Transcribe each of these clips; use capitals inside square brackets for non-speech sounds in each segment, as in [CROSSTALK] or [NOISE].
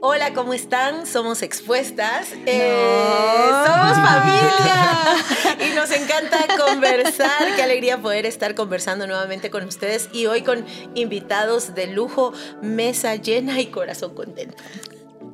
Hola, ¿cómo están? Somos expuestas. Eh, somos familia. y nos encanta conversar. Qué alegría poder estar conversando nuevamente con ustedes y hoy con invitados de lujo, mesa llena y corazón contento.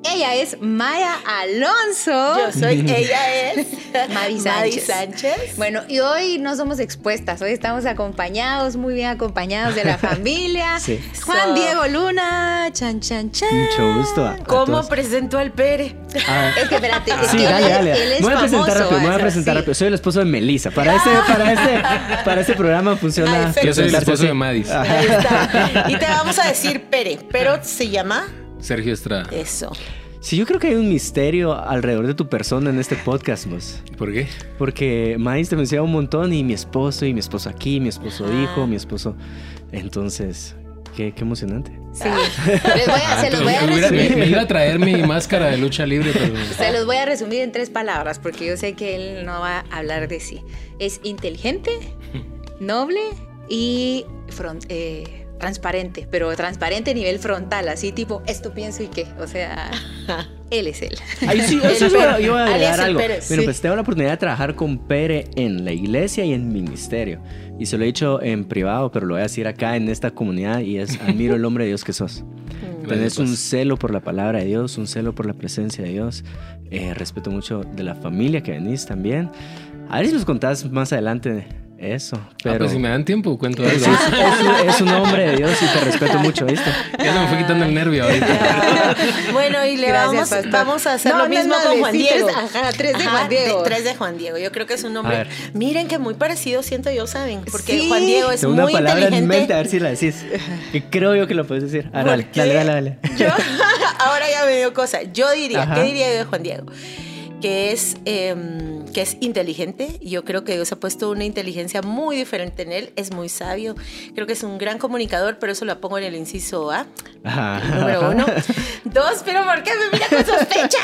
Ella es Maya Alonso. Yo soy, [LAUGHS] ella es Mavi Sánchez. Sánchez. Bueno, y hoy no somos expuestas, hoy estamos acompañados, muy bien acompañados de la [LAUGHS] familia. Sí. Juan Diego Luna, chan, chan, chan. Mucho gusto. A, ¿Cómo presentó al Pere? Ah. [LAUGHS] Es que espérate, es sí, que dale, él, dale. él es me voy a presentar famoso, rápido, me voy a presentar sí. rápido. Soy el esposo de Melissa. Para este, para este, para este programa funciona. Ay, Yo soy el esposo así. de Madis, Ahí está. Y te vamos a decir Pere, pero se llama Sergio Estrada. eso. Sí, yo creo que hay un misterio alrededor de tu persona en este podcast, vos. ¿Por qué? Porque Maíz te menciona un montón y mi esposo, y mi esposo aquí, mi esposo hijo, mi esposo. Entonces, qué, qué emocionante. Sí. Les voy a- se los voy a Ah, me, resumir. me iba a traer mi máscara de lucha libre, pero. Se los voy a resumir en tres palabras porque yo sé que él no va a hablar de sí. Es inteligente, noble y fron- eh, transparente, pero transparente a nivel frontal, así tipo, esto pienso y qué. O sea, [LAUGHS] él es él. Ay, sí, eso [LAUGHS] iba a agregar algo. Pere, Bueno, sí. pues tengo la oportunidad de trabajar con Pere en la iglesia y en ministerio. Y se lo he dicho en privado, pero lo voy a decir acá en esta comunidad y es admiro el hombre de Dios que sos. [LAUGHS] Mm. Tenés Gracias, un pues. celo por la palabra de Dios, un celo por la presencia de Dios. Eh, respeto mucho de la familia que venís también. A ver si nos contás más adelante eso. Pero Ah, pues si me dan tiempo, cuento algo. es, es un, es un hombre de Dios y te respeto mucho, ¿viste? Ya se me fue quitando el nervio ahorita. [LAUGHS] Bueno, y le Gracias, vamos, a hacer No, lo mismo no, con de- Juan Diego. tres- ajá, tres de Juan Diego. tres de Juan Diego. Yo creo que es un ver. Miren que muy parecido siento yo, ¿saben? Porque Sí. Juan Diego es Tengo una muy palabra en inteligente. mente, a ver si la decís. Que creo yo que lo puedes decir. Ah, ¿Por dale, dale, dale, dale. Yo, [LAUGHS] ahora ya me dio cosa. Yo diría, Ajá. ¿qué diría yo de Juan Diego? Que es, em, que es inteligente. Yo creo que Dios ha puesto una inteligencia muy diferente en él. Es muy sabio. Creo que es un gran comunicador, pero eso lo pongo en el inciso A. Ajá. Número uno. [LAUGHS] Dos, pero ¿por qué me mira con sospecha?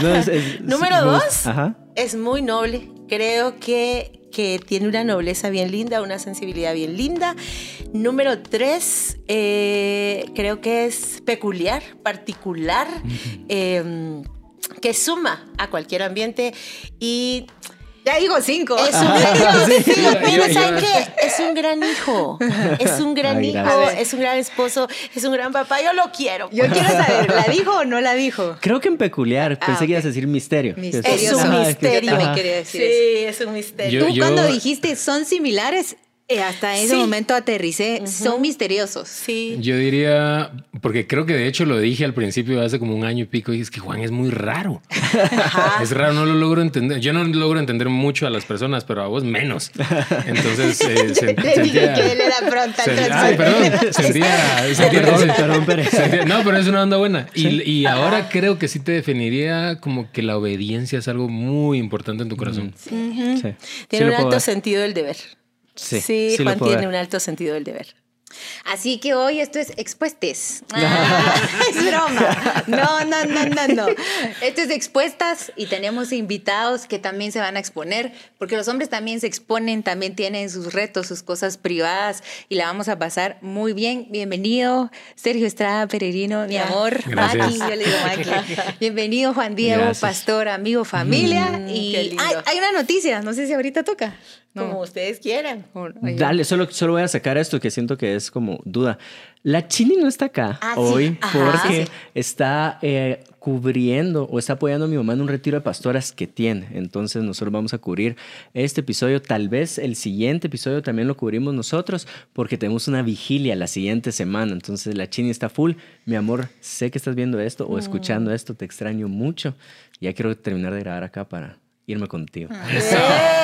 No, es- es- [LAUGHS] Número dos. Ajá. Es muy noble. Creo que, que tiene una nobleza bien linda, una sensibilidad bien linda. Número tres, eh, creo que es peculiar, particular, eh, que suma a cualquier ambiente y Ya digo cinco. es un, Sí, Sí, yo- pero yo- ¿saben yo- qué? Es un gran hijo, es un gran Ay, hijo, es un gran esposo, es un gran papá. Yo lo quiero. Yo quiero saber, ¿la dijo o no la dijo? Creo que en peculiar, Ah, pensé que ibas a decir misterio. Misterioso. Es un misterio. Yo también ajá. quería decir Sí, eso. es un misterio. Yo- Tú yo- cuando dijiste son similares, hasta ese Sí. momento aterricé, son misteriosos. Sí. Yo diría, porque creo que de hecho lo dije al principio hace como un año y pico, y es que Juan es muy raro. [LAUGHS] Es raro, no lo logro entender. Yo no logro entender mucho a las personas, pero a vos menos. Entonces, [LAUGHS] eh, se- Le dije sentía... que él era frontal se- ay, perdón, sentía, [LAUGHS] sentía- Perdón, perdón, Pérez. sentía- no, pero es una onda buena. Y, y ahora creo que sí te definiría como que la obediencia es algo muy importante en tu corazón. Sí. Tiene Sí un alto ver. sentido del deber. Sí, Sí, sí lo Juan tiene ver. un alto sentido del deber. Así que hoy esto es expuestes. [LAUGHS] Ah, es broma. No, no, no, no, no. Esto es expuestas y tenemos invitados que también se van a exponer, porque los hombres también se exponen, también tienen sus retos, sus cosas privadas y la vamos a pasar muy bien. Bienvenido, Sergio Estrada Peregrino, mi amor. Gracias. Maki, yo le digo Maki. [LAUGHS] Bienvenido, Juan Diego, Gracias. pastor, amigo, familia. Mm, y hay, hay una noticia, no sé si ahorita toca. Como ustedes quieran. Dale, solo, solo voy a sacar esto que siento que es como duda. La Chini no está acá Ah, sí. hoy Ajá. porque Sí. está eh, cubriendo o está apoyando a mi mamá en un retiro de pastoras que tiene. Entonces nosotros vamos a cubrir este episodio. Tal vez el siguiente episodio también lo cubrimos nosotros porque tenemos una vigilia la siguiente semana. Entonces la Chini está full. Mi amor, sé que estás viendo esto o escuchando esto. Te extraño mucho. Ya quiero terminar de grabar acá para irme contigo. [LAUGHS]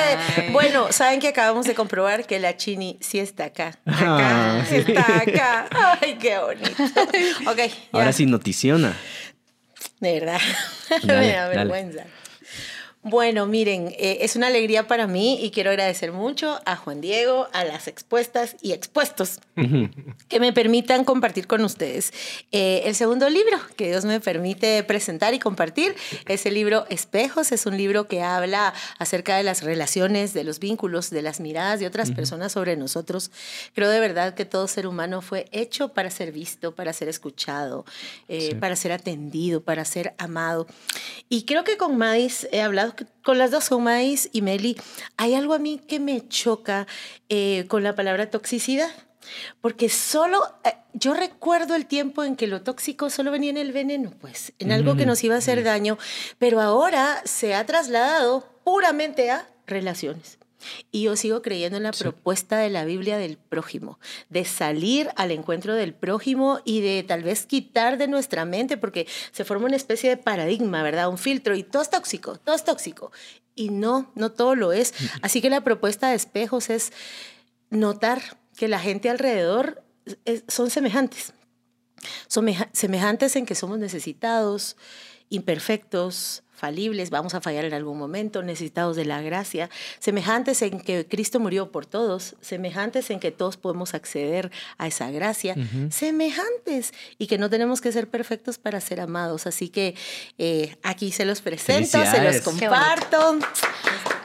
Eh, bueno, saben que acabamos de comprobar que la Chini sí está acá. Acá, Ah, sí. está acá. Ay, qué bonito. [LAUGHS] Ok, ya. Ahora sí, noticiona. De verdad. Dale, [LAUGHS] Me da dale. Bueno, miren, eh, es una alegría para mí y quiero agradecer mucho a Juan Diego, a las expuestas y expuestos que me permitan compartir con ustedes. Eh, el segundo libro que Dios me permite presentar y compartir es el libro Espejos. Es un libro que habla acerca de las relaciones, de los vínculos, de las miradas de otras personas sobre nosotros. Creo de verdad que todo ser humano fue hecho para ser visto, para ser escuchado, eh, para ser atendido, para ser amado. Y creo que con Madis he hablado con las dos, con Madis y Meli, hay algo a mí que me choca eh, con la palabra toxicidad. Porque solo, eh, yo recuerdo el tiempo en que lo tóxico solo venía en el veneno, pues, en algo que nos iba a hacer daño, pero ahora se ha trasladado puramente a relaciones. Y yo sigo creyendo en la propuesta de la Biblia del prójimo, de salir al encuentro del prójimo y de tal vez quitar de nuestra mente, porque se forma una especie de paradigma, ¿verdad? Un filtro y todo es tóxico, todo es tóxico. Y no, no todo lo es. Así que la propuesta de espejos es notar que la gente alrededor son semejantes. Son semejantes en que somos necesitados, imperfectos, falibles, vamos a fallar en algún momento, necesitados de la gracia, semejantes en que Cristo murió por todos, semejantes en que todos podemos acceder a esa gracia, semejantes y que no tenemos que ser perfectos para ser amados. Así que eh, aquí se los presento, se los comparto,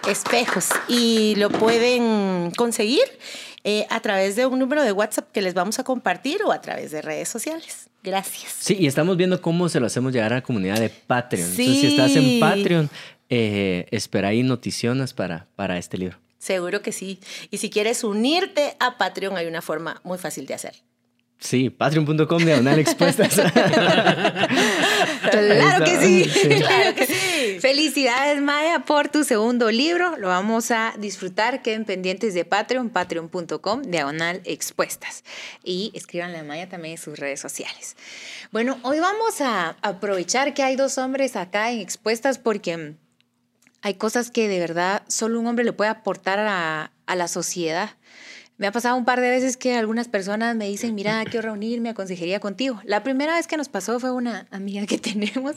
espejos, y lo pueden conseguir eh, a través de un número de WhatsApp que les vamos a compartir o a través de redes sociales. Gracias. Sí, y estamos viendo cómo se lo hacemos llegar a la comunidad de Patreon. Entonces, si estás en Patreon, eh, espera ahí noticiones para, para este libro. Seguro que sí. Y si quieres unirte a Patreon, hay una forma muy fácil de hacer. Sí, patreon.com diagonal expuestas. [LAUGHS] claro que sí, claro que sí. Felicidades, Maya, por tu segundo libro. Lo vamos a disfrutar. Queden pendientes de Patreon, patreon.com diagonal expuestas. Y escríbanle a Maya también en sus redes sociales. Bueno, hoy vamos a aprovechar que hay dos hombres acá en expuestas porque hay cosas que de verdad solo un hombre le puede aportar a, a la sociedad. Me ha pasado un par de veces que algunas personas me dicen, mira, quiero reunirme a consejería contigo. La primera vez que nos pasó fue una amiga que [LAUGHS] tenemos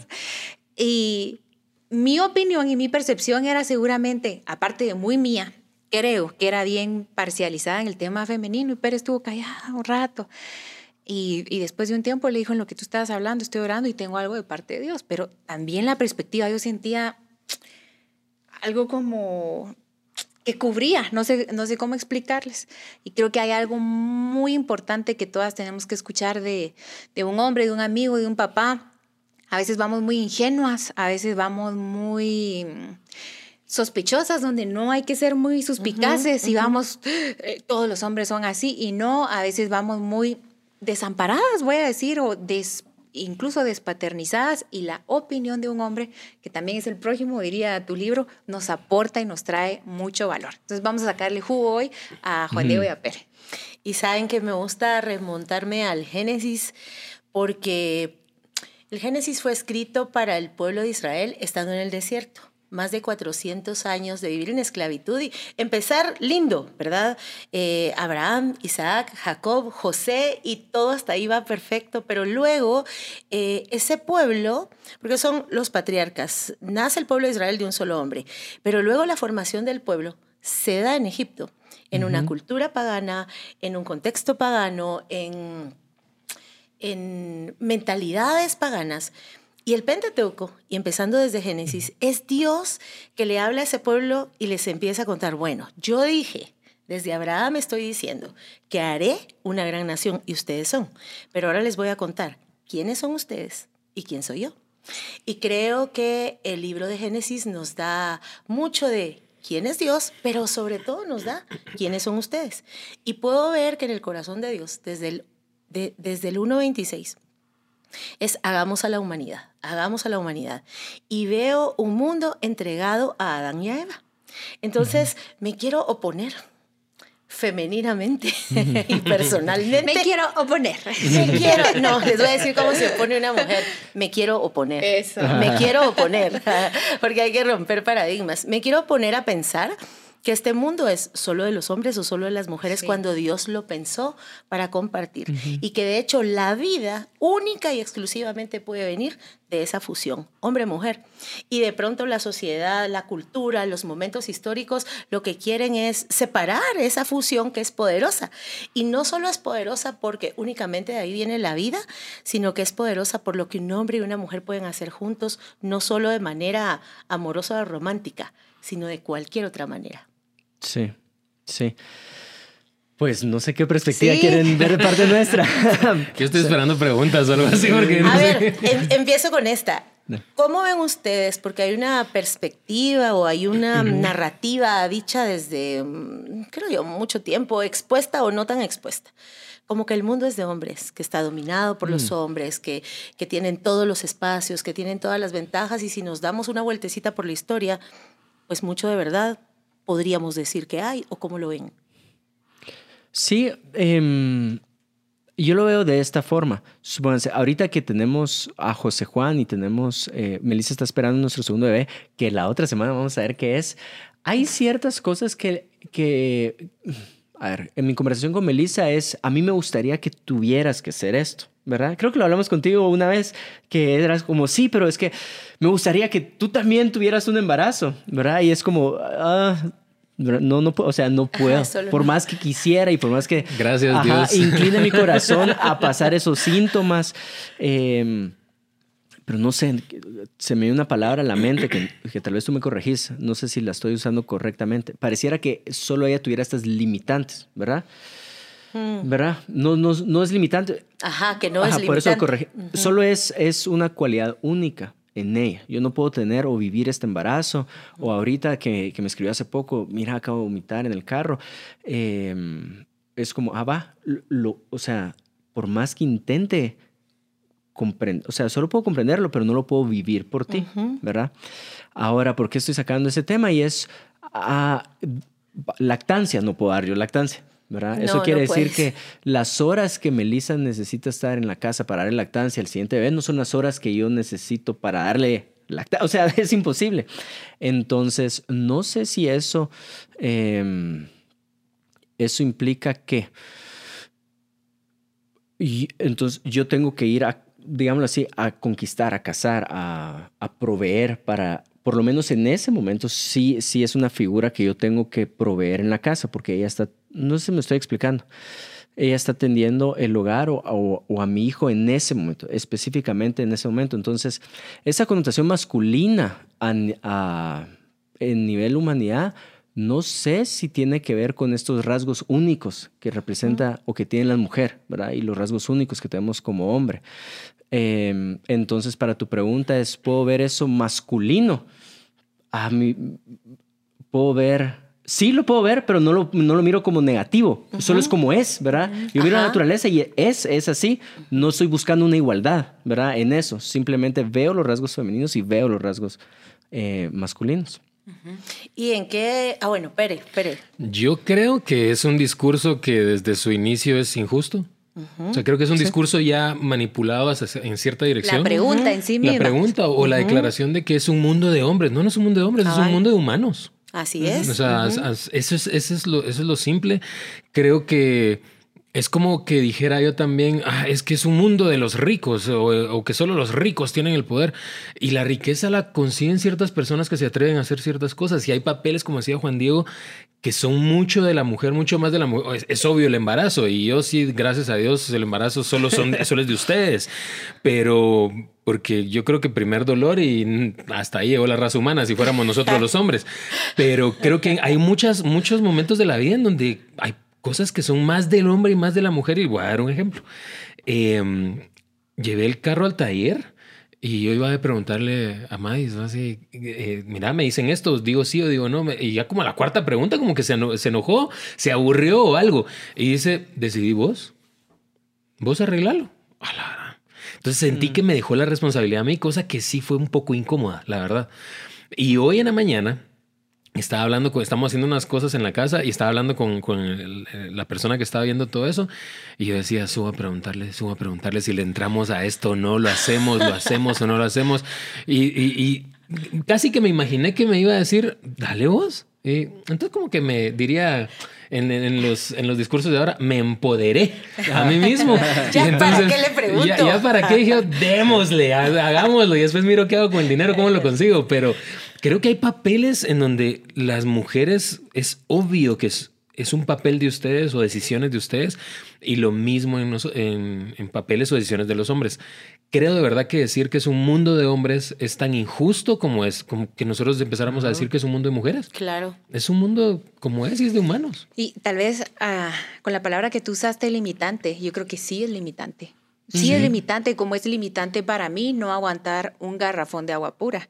y mi opinión y mi percepción era seguramente, aparte de muy mía, creo que era bien parcializada en el tema femenino y Pérez estuvo callada un rato. Y, después de un tiempo le dijo, en lo que tú estabas hablando, estoy orando y tengo algo de parte de Dios. Pero también la perspectiva, yo sentía algo como que cubría, no sé, no sé cómo explicarles. Y creo que hay algo muy importante que todas tenemos que escuchar de, de un hombre, de un amigo, de un papá. A veces vamos muy ingenuas, a veces vamos muy sospechosas, donde no hay que ser muy suspicaces y vamos, eh, todos los hombres son así, y no, a veces vamos muy desamparadas, voy a decir, o des, incluso despaternizadas y la opinión de un hombre, que también es el prójimo, diría tu libro, nos aporta y nos trae mucho valor. Entonces vamos a sacarle jugo hoy a Juan Diego y a Pere. Y saben que me gusta remontarme al Génesis porque el Génesis fue escrito para el pueblo de Israel estando en el desierto. Más de 400 años de vivir en esclavitud y empezar lindo, ¿verdad? Eh, Abraham, Isaac, Jacob, José y todo hasta ahí va perfecto, pero luego eh, ese pueblo, porque son los patriarcas, nace el pueblo de Israel de un solo hombre, pero luego la formación del pueblo se da en Egipto, en una cultura pagana, en un contexto pagano, en, en mentalidades paganas. Y el Pentateuco, y empezando desde Génesis, es Dios que le habla a ese pueblo y les empieza a contar, bueno, yo dije, desde Abraham estoy diciendo que haré una gran nación y ustedes son, pero ahora les voy a contar quiénes son ustedes y quién soy yo. Y creo que el libro de Génesis nos da mucho de quién es Dios, pero sobre todo nos da quiénes son ustedes. Y puedo ver que en el corazón de Dios, desde el, desde el 1.26, es hagamos a la humanidad, hagamos a la humanidad. Y veo un mundo entregado a Adán y a Eva. Entonces me quiero oponer femeninamente [LAUGHS] y personalmente. Me quiero oponer. Me quiero, no, les voy a decir cómo se opone una mujer. Me quiero oponer. Eso. Me quiero oponer, [LAUGHS] porque hay que romper paradigmas. Me quiero oponer a pensar que este mundo es solo de los hombres o solo de las mujeres Sí. cuando Dios lo pensó para compartir. Y que de hecho la vida única y exclusivamente puede venir de esa fusión, hombre-mujer. Y de pronto la sociedad, la cultura, los momentos históricos lo que quieren es separar esa fusión que es poderosa. Y no solo es poderosa porque únicamente de ahí viene la vida, sino que es poderosa por lo que un hombre y una mujer pueden hacer juntos, no solo de manera amorosa o romántica, sino de cualquier otra manera. Sí, sí. Pues no sé qué perspectiva Sí. quieren ver de parte nuestra. [LAUGHS] Yo estoy esperando preguntas o algo así porque no A sé. ver, em- empiezo con esta. ¿Cómo ven ustedes? Porque hay una perspectiva o hay una narrativa dicha desde, mm, creo yo, mucho tiempo, expuesta o no tan expuesta. Como que el mundo es de hombres, que está dominado por los hombres, que, que tienen todos los espacios, que tienen todas las ventajas y si nos damos una vueltecita por la historia, pues mucho de verdad podríamos decir que hay o cómo lo ven. Sí, em, yo lo veo de esta forma. Supónganse, ahorita que tenemos a José Juan y tenemos, eh, Melissa está esperando nuestro segundo bebé, que la otra semana vamos a ver qué es. Hay ciertas cosas que, que, a ver, en mi conversación con Melissa es, a mí me gustaría que tuvieras que hacer esto. ¿Verdad? Creo que lo hablamos contigo una vez, que eras como, sí, pero es que me gustaría que tú también tuvieras un embarazo, ¿verdad? Y es como, ah, no, no puedo, o sea, no puedo. solo por no. más que quisiera y por más que Gracias, Dios. incline mi corazón [LAUGHS] a pasar esos síntomas. eh, pero no sé, se me dio una palabra a la mente que, que tal vez tú me corregís. No sé si la estoy usando correctamente. Pareciera que solo ella tuviera estas limitantes, ¿verdad? Mm. ¿Verdad? No, no, no es limitante. Ajá, que no Ajá, es por eso limitante. corregí. Solo es, es una cualidad única en ella. Yo no puedo tener o vivir este embarazo. O ahorita que, que me escribió hace poco, mira, acabo de vomitar en el carro. eh, es como, ah, va. Lo, o sea, por más que intente comprender, o sea, solo puedo comprenderlo, pero no lo puedo vivir por ti. ¿verdad? Ahora, ¿por qué estoy sacando ese tema? Y es, ah, lactancia, no puedo dar yo lactancia. ¿Verdad? Eso quiere no decir que las horas que Melissa necesita estar en la casa para darle lactancia al siguiente bebé no son las horas que yo necesito para darle lactancia. O sea, [LAUGHS] es imposible. Entonces, no sé si eso, eh, eso implica que... Y entonces yo tengo que ir a, digámoslo así, a conquistar, a cazar, a, a proveer para, por lo menos en ese momento, sí, sí es una figura que yo tengo que proveer en la casa, porque ella está, no sé si me estoy explicando, ella está atendiendo el hogar o, o- o a mi hijo en ese momento, específicamente en ese momento. Entonces, esa connotación masculina a, a- en nivel humanidad, no sé si tiene que ver con estos rasgos únicos que representa o que tiene la mujer, ¿verdad? Y los rasgos únicos que tenemos como hombre. Eh, entonces, para tu pregunta es, ¿puedo ver eso masculino? A mí, puedo ver, sí lo puedo ver, pero no lo, no lo miro como negativo, solo es como es, ¿verdad? Yo miro la naturaleza y es, es así, no estoy buscando una igualdad, ¿verdad? En eso, simplemente veo los rasgos femeninos y veo los rasgos eh, masculinos. ¿Y en qué? Ah, bueno, Pere, Pere. Yo creo que es un discurso que desde su inicio es injusto. O sea, creo que es un discurso ya manipulado hacia- en cierta dirección. La pregunta en sí misma. La pregunta o la declaración de que es un mundo de hombres. No, no es un mundo de hombres, es un mundo de humanos. Así es. O sea, as- as- eso, es, eso, es lo, eso es lo simple. Creo que es como que dijera yo también, "Ah, es que es un mundo de los ricos o, o que solo los ricos tienen el poder. Y la riqueza la consiguen ciertas personas que se atreven a hacer ciertas cosas. Y hay papeles, como decía Juan Diego, que son mucho de la mujer, mucho más de la mujer. Es, es obvio el embarazo. Y yo sí, gracias a Dios, el embarazo solo, son, [LAUGHS] solo es de ustedes. Pero porque yo creo que primer dolor y hasta ahí llegó la raza humana, si fuéramos nosotros los hombres. Pero creo que hay muchas, muchos momentos de la vida en donde hay cosas que son más del hombre y más de la mujer. Y voy a dar un ejemplo. Eh, llevé el carro al taller y yo iba a preguntarle a Madis, ¿no? así, eh, mira, me dicen esto, digo sí o digo no. Y ya como a la cuarta pregunta, como que se, se enojó, se aburrió o algo. Y dice, decidí vos. Vos arreglalo. A la. Entonces sentí que me dejó la responsabilidad a mí, cosa que sí fue un poco incómoda, la verdad. Y hoy en la mañana estaba hablando con, estamos haciendo unas cosas en la casa y estaba hablando con, con el- el- la persona que estaba viendo todo eso. Y yo decía, subo a preguntarle, subo a preguntarle si le entramos a esto o no, lo hacemos, lo hacemos o no lo hacemos. Y, y- y casi que me imaginé que me iba a decir, dale vos. Y entonces como que me diría en, en los, en los discursos de ahora, me empoderé a mí mismo. [LAUGHS] Ya, Y ¿para qué le pregunto? Ya, ya para qué dije, démosle, ha- hagámoslo y después miro qué hago con el dinero, cómo lo consigo. Pero creo que hay papeles en donde las mujeres es obvio que es, es un papel de ustedes o decisiones de ustedes y lo mismo en, en- en papeles o decisiones de los hombres. Creo de verdad que decir que es un mundo de hombres es tan injusto como es, como que nosotros empezáramos a decir que es un mundo de mujeres. Claro. Es un mundo como es y es de humanos. Y tal vez ah, con la palabra que tú usaste, limitante, yo creo que sí es limitante. Sí es limitante, como es limitante para mí no aguantar un garrafón de agua pura.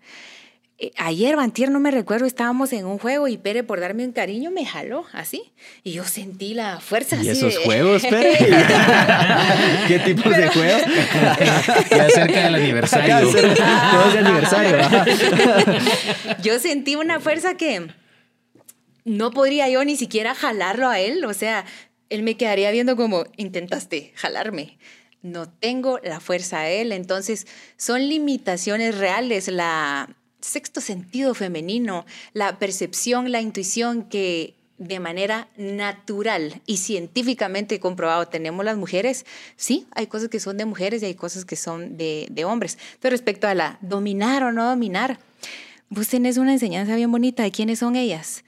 Eh, Ayer, Bantier, no me recuerdo, estábamos en un juego y Pere, por darme un cariño, me jaló así. Y yo sentí la fuerza ¿Y así esos de- juegos, [LAUGHS] Pere? [LAUGHS] ¿Qué tipos de juegos? [LAUGHS] Ya cerca del aniversario. Todo es de aniversario. Yo sentí una fuerza que no podría yo ni siquiera jalarlo a él. O sea, él me quedaría viendo como intentaste jalarme. No tengo la fuerza a él. Entonces, son limitaciones reales. La sexto sentido femenino, la percepción, la intuición que de manera natural y científicamente comprobado tenemos las mujeres, sí, hay cosas que son de mujeres y hay cosas que son de, de hombres. Pero respecto a la dominar o no dominar, Vos tenés una enseñanza bien bonita de quiénes son ellas.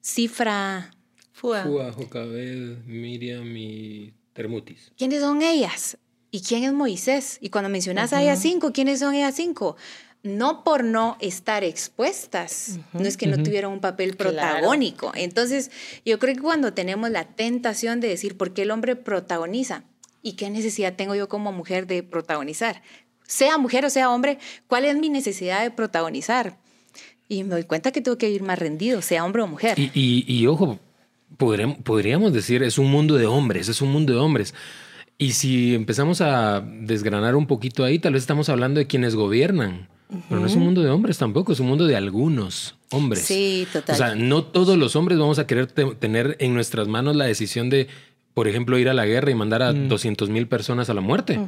Cifra, Fua. Fua, Jocabed, Miriam y Termutis. ¿quiénes son ellas? ¿Y quién es Moisés? Y cuando mencionas a ellas cinco, ¿quiénes son ellas cinco? No por no estar expuestas, no es que no tuvieran un papel Claro. protagónico. Entonces, yo creo que cuando tenemos la tentación de decir por qué el hombre protagoniza y qué necesidad tengo yo como mujer de protagonizar, sea mujer o sea hombre, ¿cuál es mi necesidad de protagonizar? Y me doy cuenta que tengo que ir más rendido, sea hombre o mujer. Y, y- y ojo, podremos, podríamos decir, es un mundo de hombres, es un mundo de hombres. Y si empezamos a desgranar un poquito ahí, tal vez estamos hablando de quienes gobiernan. Pero no es un mundo de hombres tampoco, es un mundo de algunos hombres. Sí, total. O sea, no todos los hombres vamos a querer te- tener en nuestras manos la decisión de, por ejemplo, ir a la guerra y mandar a 200 mil personas a la muerte.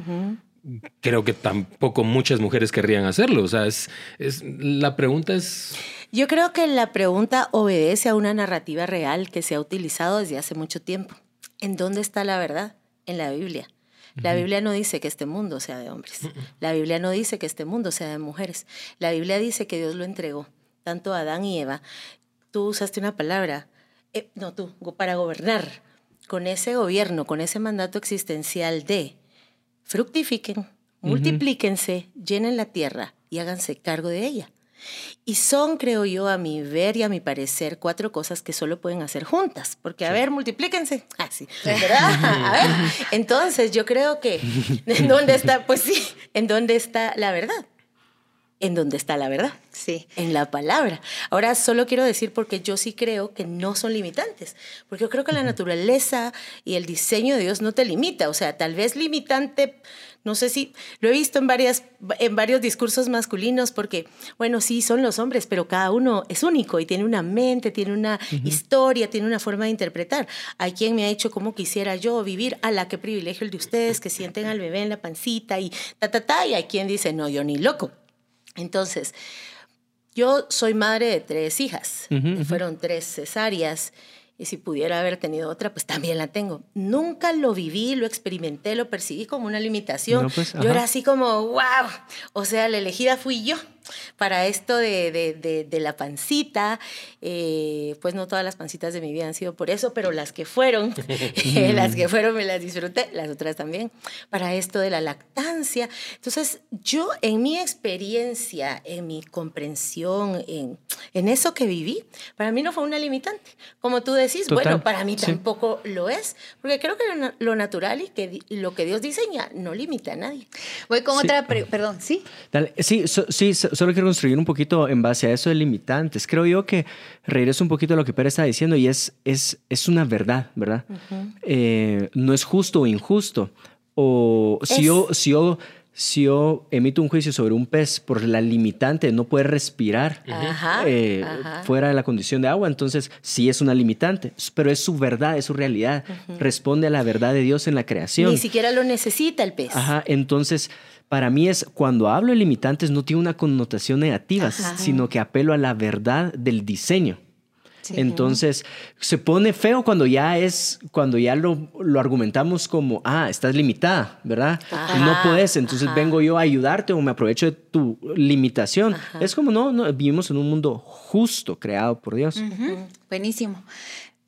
Creo que tampoco muchas mujeres querrían hacerlo. O sea, es, es la pregunta es Yo creo que la pregunta obedece a una narrativa real que se ha utilizado desde hace mucho tiempo. ¿En dónde está la verdad? En la Biblia. La Biblia no dice que este mundo sea de hombres. La Biblia no dice que este mundo sea de mujeres. La Biblia dice que Dios lo entregó, tanto a Adán y Eva. Tú usaste una palabra, eh, no tú, para gobernar. Con ese gobierno, con ese mandato existencial de fructifiquen, multiplíquense, llenen la tierra y háganse cargo de ella. Y son, creo yo, a mi ver y a mi parecer, cuatro cosas que solo pueden hacer juntas. Porque, a ver, multiplíquense. Ah, sí, ¿verdad? A ver. [LAUGHS] Entonces, yo creo que, ¿en dónde está? Pues sí, ¿en dónde está la verdad? ¿En dónde está la verdad? Sí. en la palabra. Ahora solo quiero decir porque yo sí creo que no son limitantes, porque yo creo que la naturaleza y el diseño de Dios no te limita, o sea, tal vez limitante, no sé si lo he visto en varias en varios discursos masculinos porque bueno, sí son los hombres, pero cada uno es único y tiene una mente, tiene una historia, tiene una forma de interpretar. Hay quien me ha dicho cómo quisiera yo vivir, a la que privilegio el de ustedes que sienten al bebé en la pancita y ta ta ta y hay quien dice, "No, yo ni loco." Entonces, yo soy madre de tres hijas. Ujú, Fueron tres cesáreas. Y si pudiera haber tenido otra, pues también la tengo. Nunca lo viví, lo experimenté, lo percibí como una limitación. No, pues, yo era así como, wow. O sea, la elegida fui yo para esto de, de- de- de la pancita. Eh, pues no todas las pancitas de mi vida han sido por eso, pero las que fueron, eh, [LAUGHS] [LAUGHS] las que fueron me las disfruté, las otras también. Para esto de la lactancia. Entonces, yo en mi experiencia, en mi comprensión, en, en eso que viví, para mí no fue una limitante. Como tú decís, Total, bueno, para mí sí. tampoco lo es, porque creo que lo, lo natural y que lo que Dios diseña no limita a nadie. Voy con Sí. otra, perdón, ¿sí? Dale. Sí, so- sí, so- solo quiero construir un poquito en base a eso de limitantes. Creo yo que regreso un poquito a lo que Pérez está diciendo y es, es, es una verdad, ¿verdad? Eh, no es justo o injusto. O si Es. yo, si, yo, si yo emito un juicio sobre un pez por la limitante de no poder respirar eh, ajá. fuera de la condición de agua, entonces sí es una limitante, pero es su verdad, es su realidad. Responde a la verdad de Dios en la creación. Ni siquiera lo necesita el pez. Ajá, entonces para mí es cuando hablo de limitantes no tiene una connotación negativa, Ajá. sino que apelo a la verdad del diseño. Entonces, se pone feo cuando ya es, cuando ya lo, lo argumentamos como, ah, estás limitada, ¿verdad? No puedes, entonces vengo yo a ayudarte o me aprovecho de tu limitación. Es como, no, no, vivimos en un mundo justo creado por Dios. Buenísimo.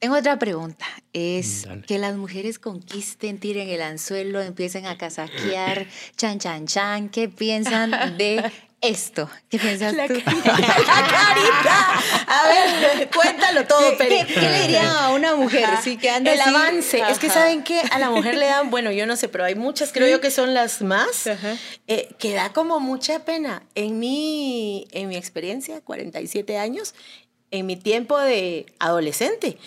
Tengo otra pregunta. Es que las mujeres conquisten, tiren el anzuelo, empiecen a casaquear, [LAUGHS] chan, chan, chan. ¿Qué piensan de esto? ¿Qué piensas La, tú? [LAUGHS] carita. A ver, cuéntalo todo, ¿Qué, qué, le diría a una mujer? Sí, que anda el así? avance. Es que saben que a la mujer le dan, bueno, yo no sé, pero hay muchas, creo yo que son las más, eh, que da como mucha pena. En mi, en mi experiencia, 47 años, en mi tiempo de adolescente,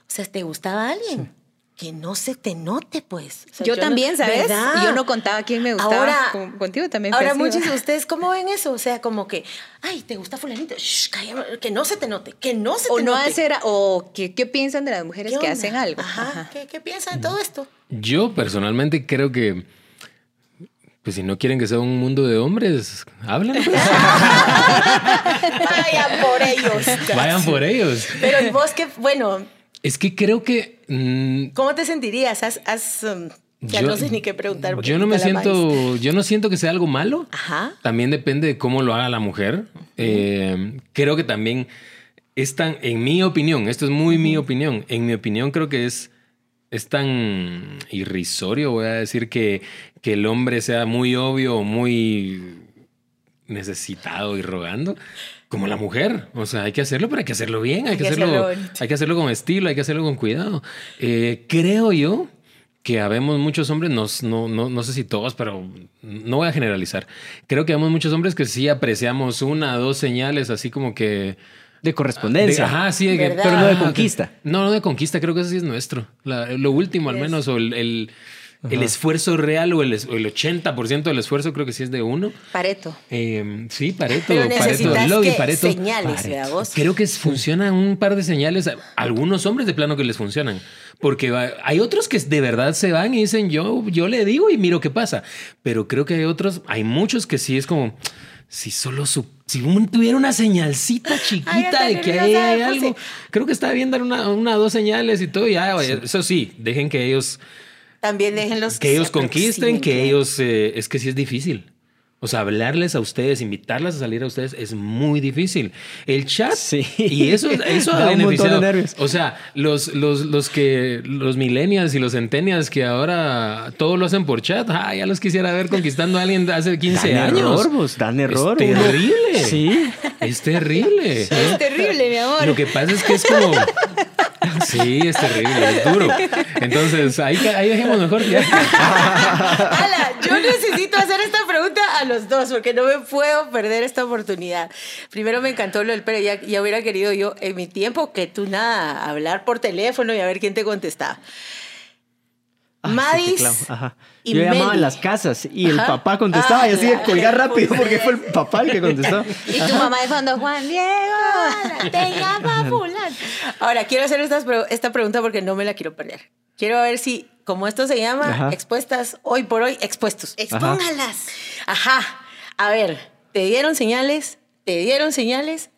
o sea, ¿te gustaba alguien? Que no se te note, pues. O sea, Yo, también, ¿sabes? ¿verdad? Yo no contaba quién me gustaba. Ahora, Con- contigo también. Ahora muchos de ustedes, ¿cómo ven eso? O sea, como que, ay, ¿te gusta fulanito? Shh, cállate, que no se te note, que no se O te no note. hacer, o ¿qué, qué piensan de las mujeres ¿Qué que onda? hacen algo? Ajá. Ajá. ¿Qué, ¿Qué piensan de todo esto? Yo personalmente creo que, pues si no quieren que sea un mundo de hombres, hablen. pues. [LAUGHS] Vayan por ellos. Vayan por ellos. Pero ¿y vos qué, bueno, Es que creo que mm, ¿cómo te sentirías? Has, has, um, ya Yo- no sé ni qué preguntar. yo no me siento, yo no siento que sea algo malo. Ajá. También depende de cómo lo haga la mujer. Eh, creo que también es tan, en mi opinión, esto es muy mi opinión, en mi opinión creo que es, es tan irrisorio, voy a decir, que, que el hombre sea muy obvio o muy necesitado y rogando. Como la mujer, o sea, hay que hacerlo, pero hay que hacerlo bien, hay, Hay que, que hacerlo, hay que hacerlo con estilo, hay que hacerlo con cuidado. Eh, creo yo que habemos muchos hombres, no, no, no, no sé si todos, pero no voy a generalizar. Creo que habemos muchos hombres que sí apreciamos una o dos señales, así como que. De correspondencia. de- ajá, sí, de. Pero no de ajá, conquista. No, no de conquista, creo que eso sí es nuestro. La- lo último, al Yes. menos, o el, el, el esfuerzo real o el, es- o el 80% del esfuerzo, creo que sí es de uno. Pareto. Eh, sí, Pareto, Pero Pareto, Logi, que Pareto. señales, Pareto. ¿verdad vos? Creo que es- funcionan un par de señales. a Algunos hombres de plano que les funcionan. Porque va- hay otros que de verdad se van y dicen, yo, yo le digo y miro qué pasa. Pero creo que hay otros, hay muchos que sí es como, si solo su, si tuviera una señalcita chiquita Ay, de que hay me algo. Creo que está bien dar una, una dos señales y todo. Ya, eso sí, dejen que ellos También déjenlos que ellos se conquisten, que ellos... eh, es que sí es difícil. O sea, hablarles a ustedes, invitarlas a salir a ustedes es muy difícil. El chat Sí. y eso, eso [LAUGHS] Da ha un montón de beneficiado. nervios. O sea, los, los, los que los millennials y los centennials que ahora todo lo hacen por chat, ah, ya los quisiera ver conquistando a alguien de hace 15 Dan años. error, vos, dan error. Es terrible. Sí. Es terrible. Es terrible, mi amor. Lo que pasa es que es como. Sí, es terrible, es duro. Entonces, ahí, ahí dejemos mejor ya. [LAUGHS] Ala, yo necesito hacer esta pregunta a los dos porque no me puedo perder esta oportunidad. Primero me encantó lo del pero ya, ya hubiera querido yo en mi tiempo que tú nada, hablar por teléfono y a ver quién te contestaba. Ay, Madis ajá. y Yo llamaba en las casas y el Ajá. papá contestaba y así de Ah, colgar [LAUGHS] rápido porque fue el papá el que contestó. [LAUGHS] Y tu mamá de fondo, Juan Diego. Te llama fulano. Ahora, quiero hacer estas esta pregunta porque no me la quiero perder. Quiero ver si, como esto se llama, Ajá. expuestas, hoy por hoy, expuestos. Expóngalas. Ajá. A ver, ¿te dieron señales? ¿Te dieron señales?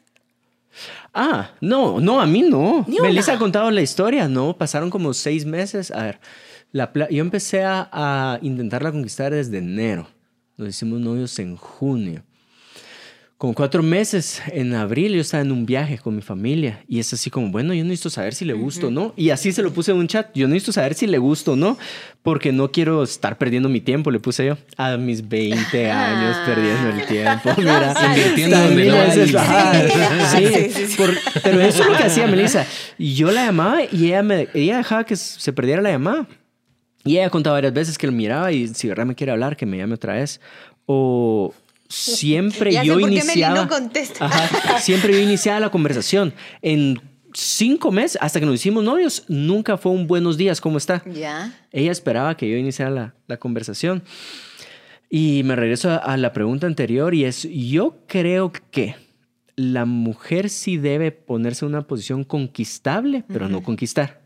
Ah, no, no, a mí no. Melissa ha contado la historia, no, pasaron como seis meses. A ver, la yo empecé a, a intentarla conquistar desde enero. Nos hicimos novios en junio. Como cuatro meses en abril yo estaba en un viaje con mi familia y es así como, bueno, yo necesito saber si le gusto o no. Y así se lo puse en un chat, yo necesito saber si le gusto o no, porque no quiero estar perdiendo mi tiempo, le puse yo, a mis 20 [LAUGHS] años perdiendo el tiempo. [LAUGHS] Mira, Invirtiendo donde no veces, sí, Sí, sí, sí. por- pero eso es lo que hacía Melissa. Y yo la llamaba y ella, me, ella dejaba que se perdiera la llamada. Y ella contaba varias veces que lo miraba y si verdad me quiere hablar, que me llame otra vez. O siempre Ya sé yo por qué Meli iniciaba. no contesta. Ajá, siempre yo iniciaba la conversación. En cinco meses, hasta que nos hicimos novios, nunca fue un buenos días, ¿cómo está? Ya. Ella esperaba que yo iniciara la, la conversación. Y me regreso a, a la pregunta anterior y es, yo creo que la mujer sí debe ponerse en una posición conquistable, pero no conquistar,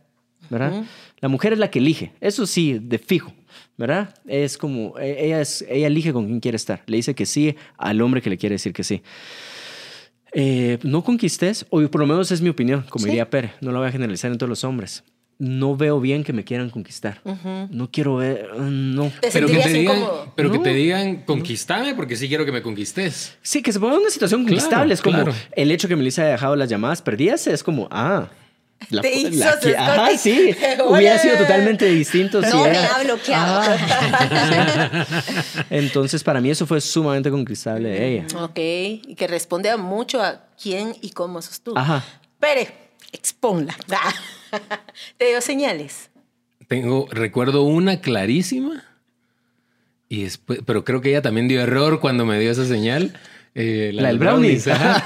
¿verdad? La mujer es la que elige, eso sí, de fijo, ¿verdad? Es como, e- ella, es, ella elige con quién quiere estar, le dice que sí al hombre que le quiere decir que sí. Eh, no conquistes, o por lo menos es mi opinión, como Sí. diría Pere, no la voy a generalizar en todos los hombres. No veo bien que me quieran conquistar. No quiero ver, no. Te Pero que te digan, incómodo. pero que No. te digan, conquistame porque sí quiero que me conquistes. Sí, que se ponga en una situación conquistable. es como claro. el hecho que Melissa haya dejado las llamadas perdidas, es como, ah. La, Te hizo la su que- ajá, sí. [LAUGHS] Hola. Hubiera sido totalmente distinto si No me era- ha bloqueado. Ah. [LAUGHS] Entonces, para mí eso fue sumamente conquistable de ella. Ok, y que responde a mucho a quién y cómo sos tú. Ajá. Pere, exponla. [LAUGHS] Te dio señales. Tengo, recuerdo una clarísima, y después, pero creo que ella también dio error cuando me dio esa señal. Eh, La del brownie. ajá.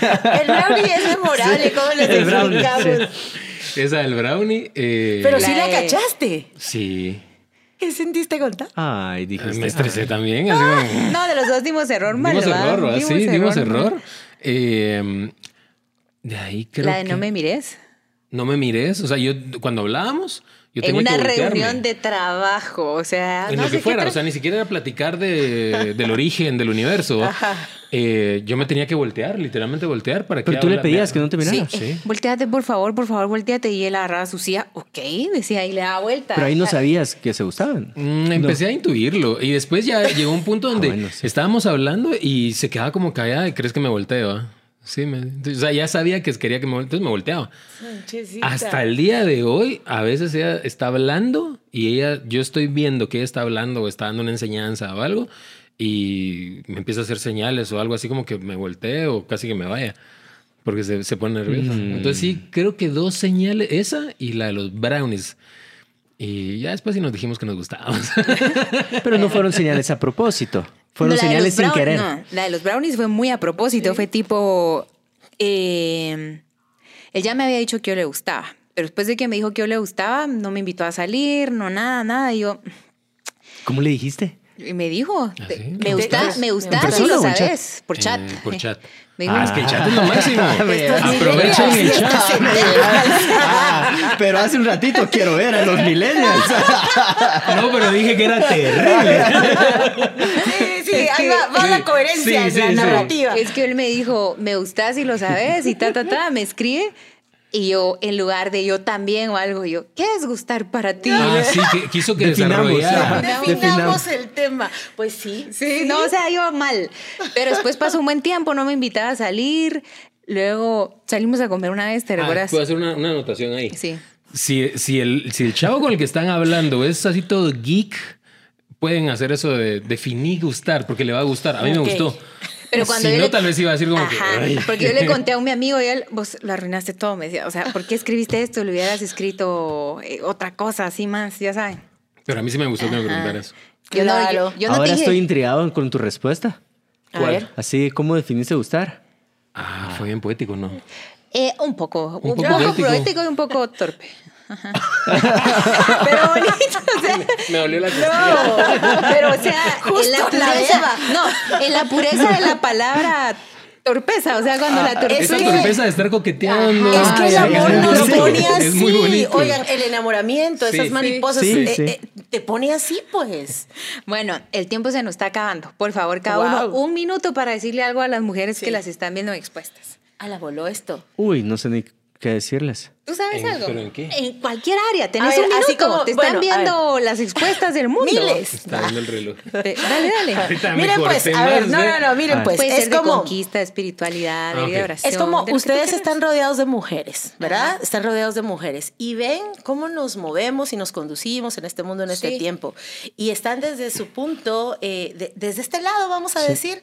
[LAUGHS] El brownie es memorable, ¿cómo les El brownie, explicamos? Esa del brownie. eh, Pero sí la La de- cachaste. Sí. ¿Qué sentiste contar? Ay, dijiste. Me estresé también. así como- No, de los dos dimos error mal, dimos error, ¿verdad? Sí, dimos error. Eh, de ahí creo La de que... no me mires. No me mires. O sea, yo cuando hablábamos, yo En tenía una reunión de trabajo, o sea, En no lo que fuera, o sea, ni siquiera era platicar de, [LAUGHS] del origen del universo. Eh, yo me tenía que voltear, literalmente voltear para que. Pero tú le pedías que no te mirara. Sí, Sí. volteate por favor, por favor, volteate. Y él agarraba su silla, ok, decía, y le daba vuelta. Pero ahí no sabías que se gustaban. Mm, empecé a intuirlo y después ya llegó un punto donde bueno, sí. estábamos hablando y se quedaba como callada y crees que me volteo. Sí, me- o sea, ya sabía que quería que me volteara, entonces me volteaba. Hasta el día de hoy, a veces ella está hablando y ella, yo estoy viendo que ella está hablando o está dando una enseñanza o algo y me empieza a hacer señales o algo así como que me voltee o casi que me vaya. Porque se, se pone nerviosa. Entonces sí, creo que dos señales, esa y la de los brownies. Y ya después sí nos dijimos que nos gustábamos. [LAUGHS] Pero no fueron señales a propósito. Fueron No, la de señales los sin querer. No, la de los brownies fue muy a propósito. Fue tipo. eh, él ya me había dicho que yo le gustaba. Pero después de que me dijo que yo le gustaba, no me invitó a salir, no nada, nada. Y yo. ¿Cómo le dijiste? Y me dijo, ¿Ah, sí? me gusta, me gusta, ¿En y persona lo o en chat? sabes, por chat. Eh, por chat. [LAUGHS] Me dijo, Ah, es que el [LAUGHS] chat es lo máximo. Aprovechen el chat. Ah, pero hace un ratito quiero ver a los millennials. No, pero dije que era terrible. [LAUGHS] Sí, ahí va, va la coherencia sí, en la sí, sí. narrativa. Es que él me dijo, me gustas y lo sabes, y ta, ta, ta, me escribe. Y yo, en lugar de yo también o algo, yo, ¿qué es gustar para ti? Ah, sí, que quiso que Definamos, desarrollara. ajá. Definamos Definamos. el tema. Pues sí. Sí, no, o sea, yo mal. Pero después pasó un buen tiempo, no me invitaba a salir. Luego salimos a comer una vez, ¿te Ah, recuerdas? Puedo hacer una, una anotación ahí. Sí. Si, si, el, si el chavo con el que están hablando es así todo geek, pueden hacer eso de definir gustar, porque le va a gustar. A mí Ok. me gustó. [LAUGHS] Pero cuando si yo no, le- tal vez iba a decir como Ajá, que. "Ay". porque yo le [LAUGHS] conté a un mi amigo y él, vos lo arruinaste todo, me decía, o sea, ¿por qué escribiste esto? Le hubieras escrito eh, otra cosa así más, ya saben. Pero a mí sí me gustó que me preguntaras. Yo no, yo, yo no Ahora te dije, estoy intrigado con tu respuesta. A ver. Así, ¿cómo definiste gustar? Ah, fue bien poético, ¿no? eh, un poco, un, poco poco poético. poético y un poco torpe. Pero bonito, o sea, [LAUGHS] Me dolió la No, pero o sea, en Justo la la pureza, no, en la pureza de la palabra torpeza, o sea, cuando la torpeza Esa Es que- torpeza de estar coqueteando. Es que el amor nos bonito. pone así. Es muy bonito. Oigan, el enamoramiento, Sí. esas mariposas, Sí, eh, sí. eh, te pone así, pues. Bueno, el tiempo se nos está acabando. Por favor, cada Wow. uno un minuto para decirle algo a las mujeres que las están viendo expuestas. A la voló esto. Uy, no sé ni qué decirles. ¿Tú sabes ¿En- algo? pero en qué? En cualquier área, tenés ver, un minuto. así como- te están bueno, viendo las expuestas del mundo. Miles. Está viendo el reloj. Te- dale, dale. [LAUGHS] Miren, pues, a ver, no, no, no, miren, Ah. pues, Puede es ser de como. conquista, de espiritualidad, Ah, vida de oración. Es como que ustedes están rodeados de mujeres, ¿verdad? Están rodeados de mujeres y ven cómo nos movemos y nos conducimos en este mundo, en este Sí. tiempo. Y están desde su punto, eh, de- desde este lado, vamos a decir,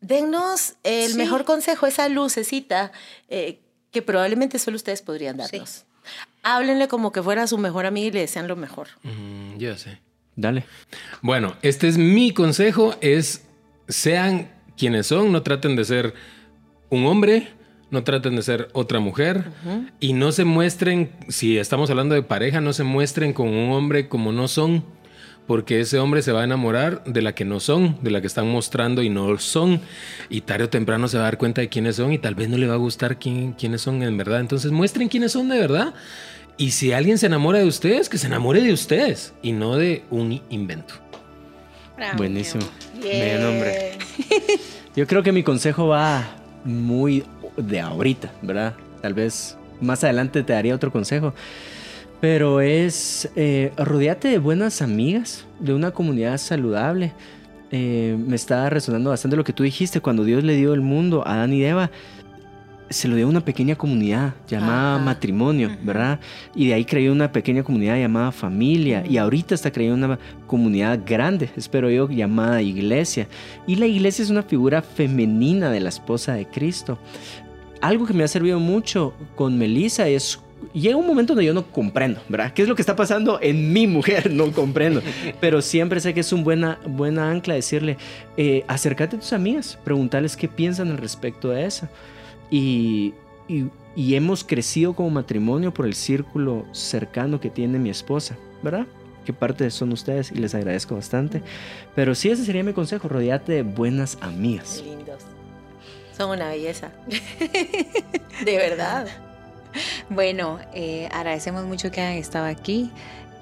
dennos el Sí. mejor consejo, esa lucecita eh, que probablemente solo ustedes podrían darnos. Háblenle como que fuera su mejor amiga y le desean lo mejor. Mm, yo sé. Dale. Bueno, este es mi consejo, es sean quienes son, no traten de ser un hombre, no traten de ser otra mujer y no se muestren, si estamos hablando de pareja, no se muestren con un hombre como no son, porque ese hombre se va a enamorar de la que no son, de la que están mostrando y no son, y tarde o temprano se va a dar cuenta de quiénes son y tal vez no le va a gustar quién, quiénes son en verdad. Entonces muestren quiénes son de verdad. Y si alguien se enamora de ustedes, que se enamore de ustedes y no de un invento. Bravo, Buenísimo. Buen nombre. [LAUGHS] Yo creo que mi consejo va muy de ahorita, ¿verdad? Tal vez más adelante te daría otro consejo. Pero es eh, rodeate de buenas amigas, de una comunidad saludable. Eh, me está resonando bastante lo que tú dijiste. Cuando Dios le dio el mundo a Adán y Eva, se lo dio a una pequeña comunidad llamada Ajá. matrimonio, ¿verdad? Y de ahí creó una pequeña comunidad llamada familia. Y ahorita está creando una comunidad grande, espero yo, llamada iglesia. Y la iglesia es una figura femenina de la esposa de Cristo. Algo que me ha servido mucho con Melissa es llega un momento donde yo no comprendo, ¿verdad? ¿Qué es lo que está pasando en mi mujer? No comprendo. Pero siempre sé que es un buena, buena ancla decirle, eh, acércate a tus amigas, preguntarles qué piensan al respecto de eso. Y, y, y hemos crecido como matrimonio por el círculo cercano que tiene mi esposa, ¿verdad? qué parte son ustedes y les agradezco bastante. Pero sí, ese sería mi consejo, rodeate de buenas amigas. Qué lindos. Son una belleza. [LAUGHS] De verdad. Bueno, eh, agradecemos mucho que hayan estado aquí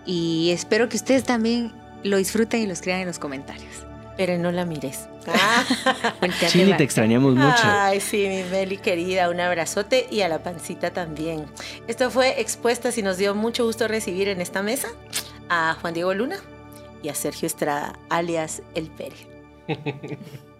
y espero que ustedes también lo disfruten y lo escriban en los comentarios. Pero no la mires. Ah. [LAUGHS] Va. te extrañamos mucho. Ay, sí, mi Meli querida, un abrazote y a la pancita también. Esto fue Expuestas y nos dio mucho gusto recibir en esta mesa a Juan Diego Luna y a Sergio Estrada, alias El Pérez. [LAUGHS]